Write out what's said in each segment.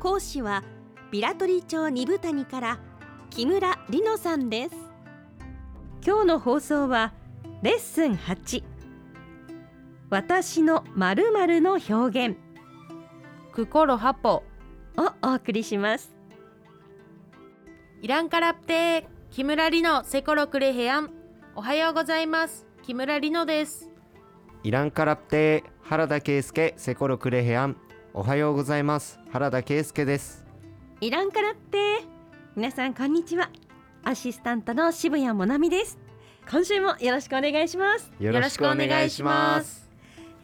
講師はビラトリ町二部谷から木村里乃さんです。今日の放送はレッスン8私の〇〇の表現。クコロハポをお送りします。イランカラプテー木村里乃セコロクレヘアン。おはようございます。木村里乃です。イランカラプテー原田圭介セコロクレヘアンおはようございます。原田圭介です。イランカラって。皆さんこんにちは。アシスタントの渋谷もなみです。今週もよろしくお願いします、よろしくお願いします。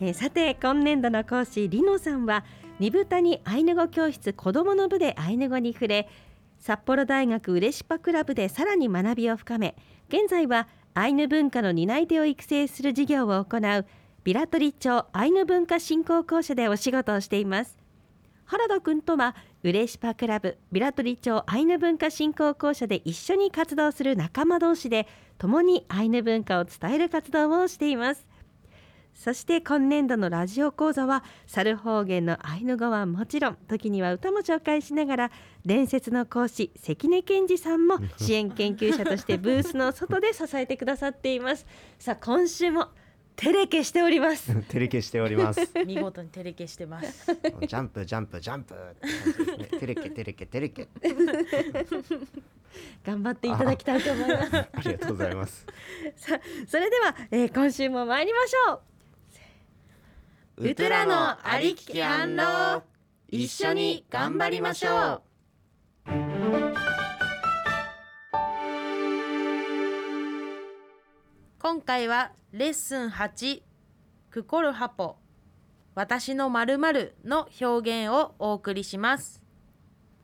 えーさて今年度の講師リノさんは二部谷アイヌ語教室子どもの部でアイヌ語に触れ札幌大学ウレシパクラブでさらに学びを深め現在はアイヌ文化の担い手を育成する事業を行うビラトリ町アイヌ文化振興公社でお仕事をしています。原田くんとはウレシパクラブビラトリ町アイヌ文化振興公社で一緒に活動する仲間同士で共にアイヌ文化を伝える活動をしています。そして今年度のラジオ講座は猿方言のアイヌ語はもちろん時には歌も紹介しながら伝説の講師関根健二さんも 支援研究者としてブースの外で支えてくださっています。さあ今週もテレケしております。照れ消しております。ジ見事に照れ消してます。ャンプジャンプジャンプね。照れけ照れけ照れけ頑張っていただきたいと思います。ありがとうございます。さあそれでは、えー今週も参りましょう。ウトラのありきき反論一緒に頑張りましょう今回はレッスン8クコルハポ私の〇〇の表現をお送りします。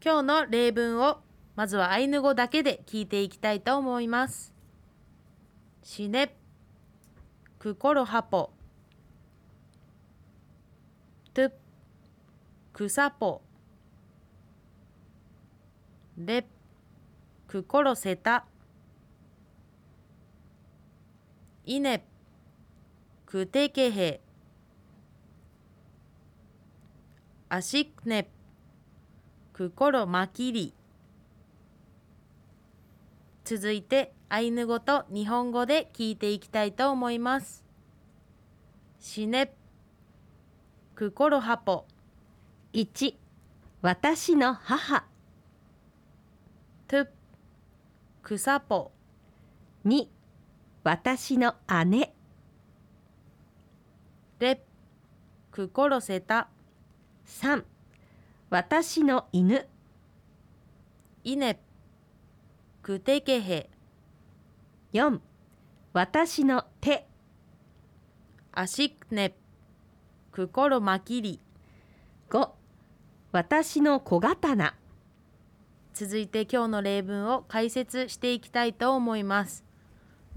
今日の例文をまずはアイヌ語だけで聞いていきたいと思います。シネクコルハポ。トゥクサポ。レクコロセタ。イネクテケヘアシクネクコロマキリ続いてアイヌ語と日本語で聞いていきたいと思います。シネクコロハポ1私の母。トゥクサポ2私の姉。レクコロセタ。3私の犬。イネ。クテケヘ。4私の手。アシクネ。クコロマキリ。5私の小刀。続いて今日の例文を解説していきたいと思います。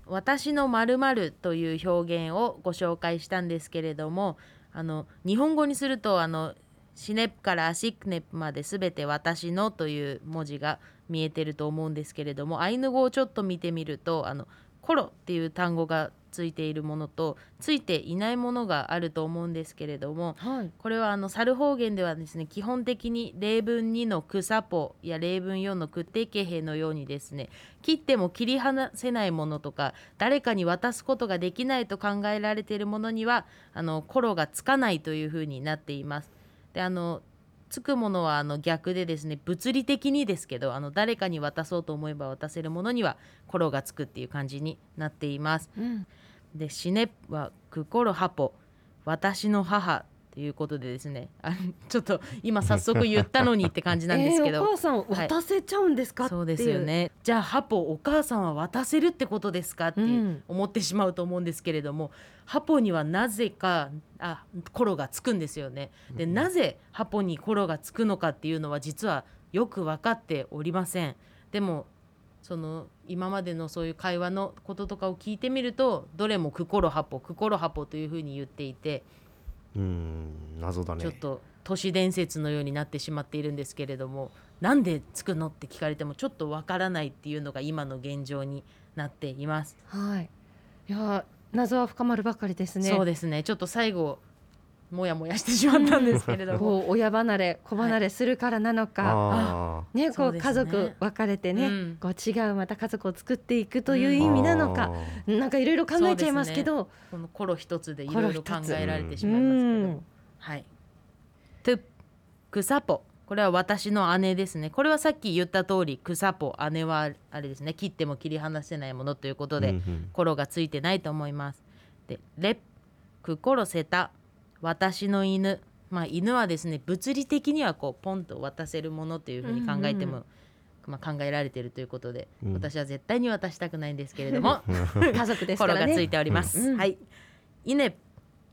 私の〇〇という表現をご紹介したんですけれどもあの日本語にするとあのシネプからアシックネプまで全て私のという文字が見えてると思うんですけれどもアイヌ語をちょっと見てみるとあのコロっていう単語がついているものとついていないものがあると思うんですけれどもはいこれはあの猿方言ではですね基本的に例文2のクサポや例文4のクテケヘのようにですね切っても切り離せないものとか誰かに渡すことができないと考えられているものにはあのコロがつかないというふうになっています。であのつくものはあの逆でですね物理的にですけどあの誰かに渡そうと思えば渡せるものにはコロがつくっていう感じになっています。うんで「死ね」は「クコロハポ」「私の母」ということでですねあの ちょっと今早速言ったのにって感じなんですけど、えーお母さんはい。渡せちゃうんですか、そうですよね。じゃあハポお母さんは渡せるってことですかってうん。思ってしまうと思うんですけれども、ハポにはなぜかあコロがつくんですよね。でなぜハポにコロがつくのかっていうのは実はよく分かっておりません。でもその今までのそういう会話のこととかを聞いてみるとどれもクコロハポクコロハポというふうに言っていてうん謎だね。ちょっと都市伝説のようになってしまっているんですけれどもなんでつくのって聞かれてもちょっとわからないっていうのが今の現状になっています。はい。いや謎は深まるばかりですね。そうですね。ちょっと最後もやもやしてしまったんですけれども、こう親離れ子離れするからなのか、あねこそう家族分かれてね、うん。こう違うまた家族を作っていくという意味なのか、なんかいろいろ考えちゃいますけど。このコロ一つでいろいろ考えられてしうまいますけど、ん。はい。トゥクサポ。これは私の姉ですね。これはさっき言った通りクサポ姉はあれですね。切っても切り離せないものということで、うんうん。コロがついてないと思います。でレクコロセタ私の犬。まあ犬はですね物理的にはこうポンと渡せるものというふうに考えても、うんまあ、考えられているということで、うん。私は絶対に渡したくないんですけれども 家族ですコからね。ロがついております。うん。はい。イネ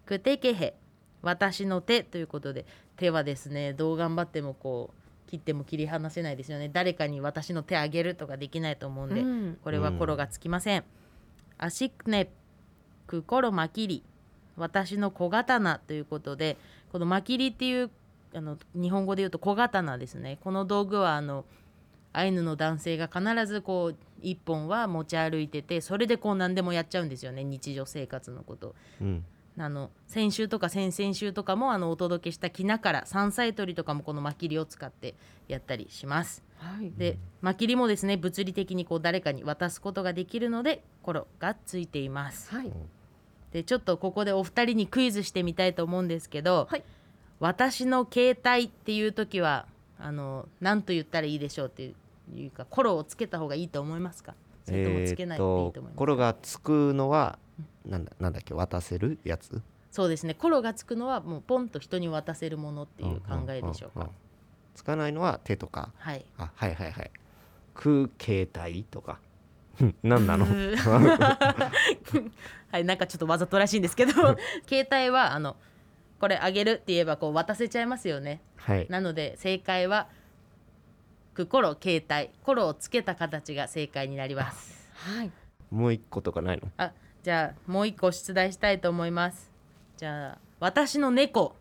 クテケヘ私の手ということで手はですねどう頑張ってもこう切っても切り離せないですよね。誰かに私の手あげるとかできないと思うんで、うん。これはコロがつきません。アシクネクコロマキリ私の小刀ということでこのマキリっていうあの日本語で言うと小刀ですねこの道具はあのアイヌの男性が必ずこう一本は持ち歩いててそれでこう何でもやっちゃうんですよね日常生活のこと。うんあの先週とか先々週とかもあのお届けしたきなから山菜採りとかもこのマキリを使ってやったりします。はいでマキリもですね物理的にこう誰かに渡すことができるのでコロがついています。はいでちょっとここでお二人にクイズしてみたいと思うんですけど、はい。私の携帯っていう時はあの何と言ったらいいでしょうっていうかコロをつけた方がいいと思いますか？それともつけないでいいと思いますか、コロがつくのはなんだなんだっけ？渡せるやつ？そうですね。コロがつくのはもうポンと人に渡せるものっていう考えでしょうか、んんんんつかないのは手とか。はい。あはいはいはい。空携帯とか。うん 何なの？はいなんかちょっとわざとらしいんですけど 携帯はあのこれあげるって言えばこう渡せちゃいますよね。はい。なので正解はくコロ携帯コロをつけた形が正解になります。はい。もう一個とかないの？あじゃあもう一個出題したいと思います。じゃあ私の猫。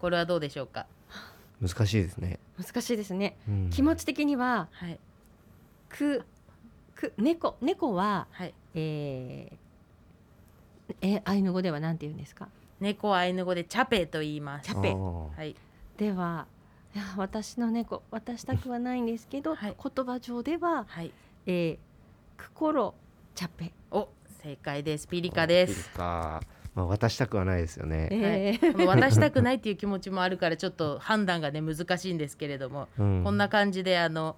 これはどうでしょうか？難しいですね、難しいですね。うん。気持ち的にははい。くく猫猫ははい。えー、えアイヌ語ではなんて言うんですか？猫はアイヌ語でチャペと言います。チャペ。はい。ではいや私の猫渡したくはないんですけど、はい。言葉上では、はい。えー、クコロチャペ、お正解です。ピリカです。ピリカ。まあ渡したくはないですよね、えー。渡したくないっていう気持ちもあるからちょっと判断がね難しいんですけれども、うん。こんな感じであの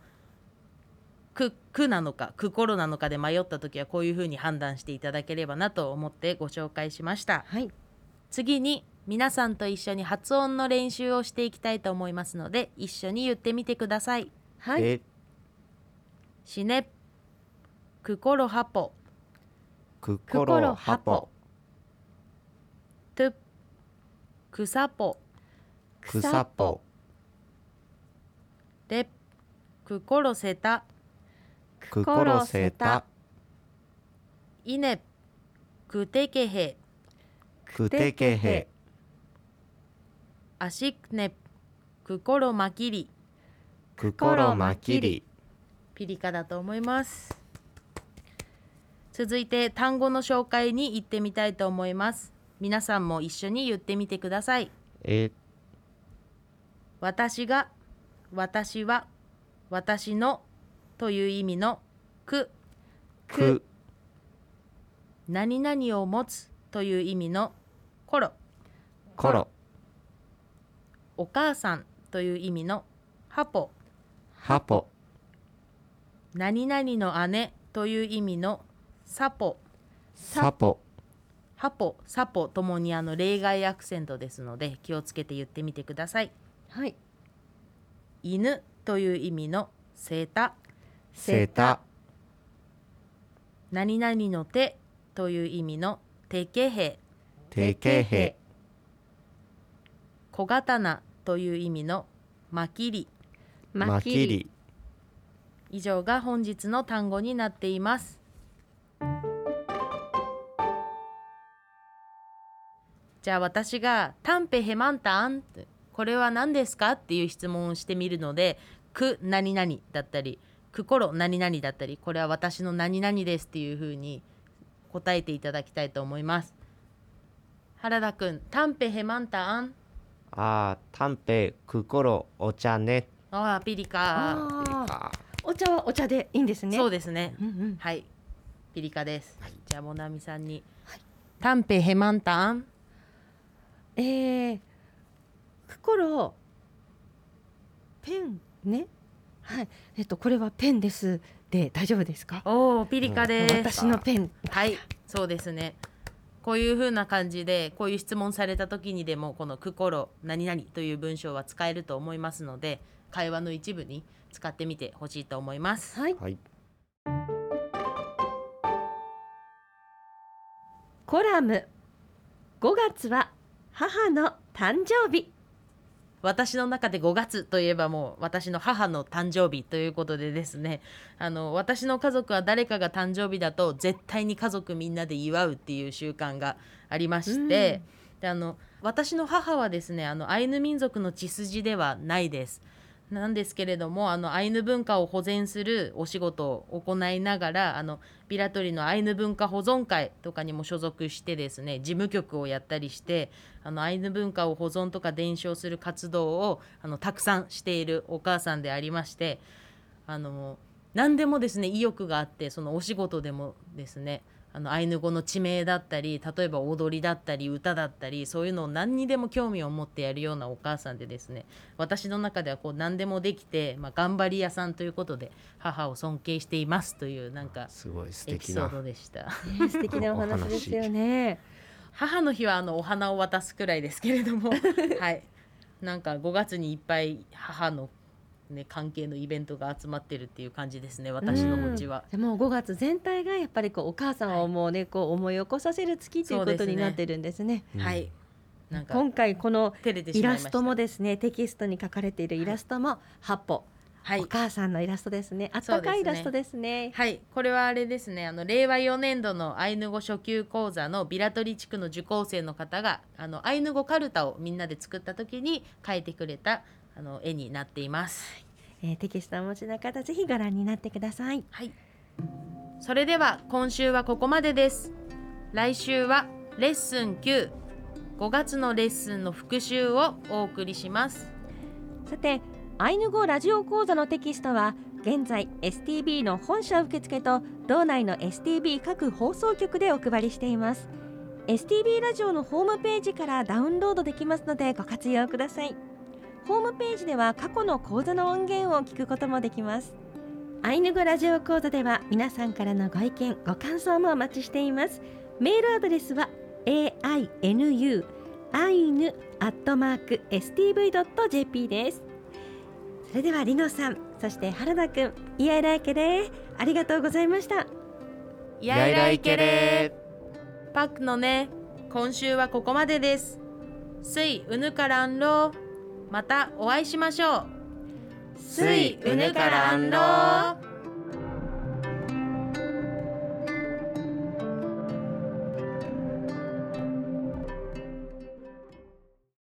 くくなのかくコロなのかで迷った時はこういうふうに判断していただければなと思ってご紹介しました。はい。次に皆さんと一緒に発音の練習をしていきたいと思いますので一緒に言ってみてください。はい。え。しね。くコロハポククココロロハポハポトゥくさぽ。クサポでくコロセタクコロセタいねくてけへ。クテケヘアシクネクコロマキリクコロマキリピリカだと思います。続いて単語の紹介に行ってみたいと思います。皆さんも一緒に言ってみてください。え。私が私は私のという意味のく。く。何々を持つという意味のコロコロお母さんという意味のハポ。ハポ。何々の姉という意味のサポ。サポ。ハポサポともにあの例外アクセントですので気をつけて言ってみてください。はい。犬という意味のセータセータ何々の手という意味の手形兵。定型兵。小刀という意味のまきり。まきり。以上が本日の単語になっています。じゃあ私が「タンペヘマンタン」これは何ですかっていう質問をしてみるので「く何々」だったり「くころ何々」だったりこれは私の何々ですっていうふうに答えていただきたいと思います。原田くん「タンペヘマンタン？あータンペクコロお茶ね」ああピリカ。あお茶はお茶でいいんですね。そうですね。うんうん。はい、ピリカです。じゃあモナミさんに、タンペヘマンタン、えー、心ペンねはい。えっとこれはペンです。で大丈夫ですか？おおピリカです。私のペン。はい、そうですね。こういう風な感じでこういう質問された時にでもこの「くころ何々」という文章は使えると思いますので会話の一部に使ってみてほしいと思います。はい。はい。コラム。5月は母の誕生日私の中で5月といえばもう私の母の誕生日ということでですね。あの私の家族は誰かが誕生日だと絶対に家族みんなで祝うっていう習慣がありまして、であの私の母はですねあのアイヌ民族の血筋ではないです。なんですけれどもあのアイヌ文化を保全するお仕事を行いながらあのビラトリのアイヌ文化保存会とかにも所属してですね事務局をやったりしてあのアイヌ文化を保存とか伝承する活動をあのたくさんしているお母さんでありましてあの何でもですね意欲があってそのお仕事でもですねあのアイヌ語の地名だったり例えば踊りだったり歌だったりそういうのを何にでも興味を持ってやるようなお母さんでですね私の中ではこう何でもできて、まあ、頑張り屋さんということで母を尊敬していますというなんかすごい素エピソー敵なドでした。ね素敵なお話ですよね。母の日はあのお花を渡すくらいですけれどもはい。なんか5月にいっぱい母の、ね、関係のイベントが集まってるっていう感じですね私のお家は。でも5月全体がやっぱりこうお母さんをもうねこう思い起こさせる月ということになってるんですね。うんはい。なんか今回このイラストもですねテキストに書かれているイラストも八歩、はい。お母さんのイラストですね。あったかいイラストですね。はい、これはあれですね。あの令和4年度のアイヌ語初級講座のビラトリ地区の受講生の方があのアイヌ語カルタをみんなで作った時に描いてくれたあの絵になっています。えーテキストをお持ちの方ぜひご覧になってくださいはい。それでは今週はここまでです。来週はレッスン9、5月のレッスンの復習をお送りします。さてアイヌ語ラジオ講座のテキストは現在 STB の本社受付と道内の STB 各放送局でお配りしています STB ラジオのホームページからダウンロードできますのでご活用くださいホームページでは過去の講座の音源を聞くこともできます。アイヌ語ラジオ講座では皆さんからのご意見ご感想もお待ちしています。メールアドレスは ainu アイヌアットマーク stv.jp です。それではリノさんそして原田くんイヤイライケでありがとうございました。やいらいけれパックのね、今週はここまでです。すいうぬからんろまたお会いしましょう。すいうぬからんろ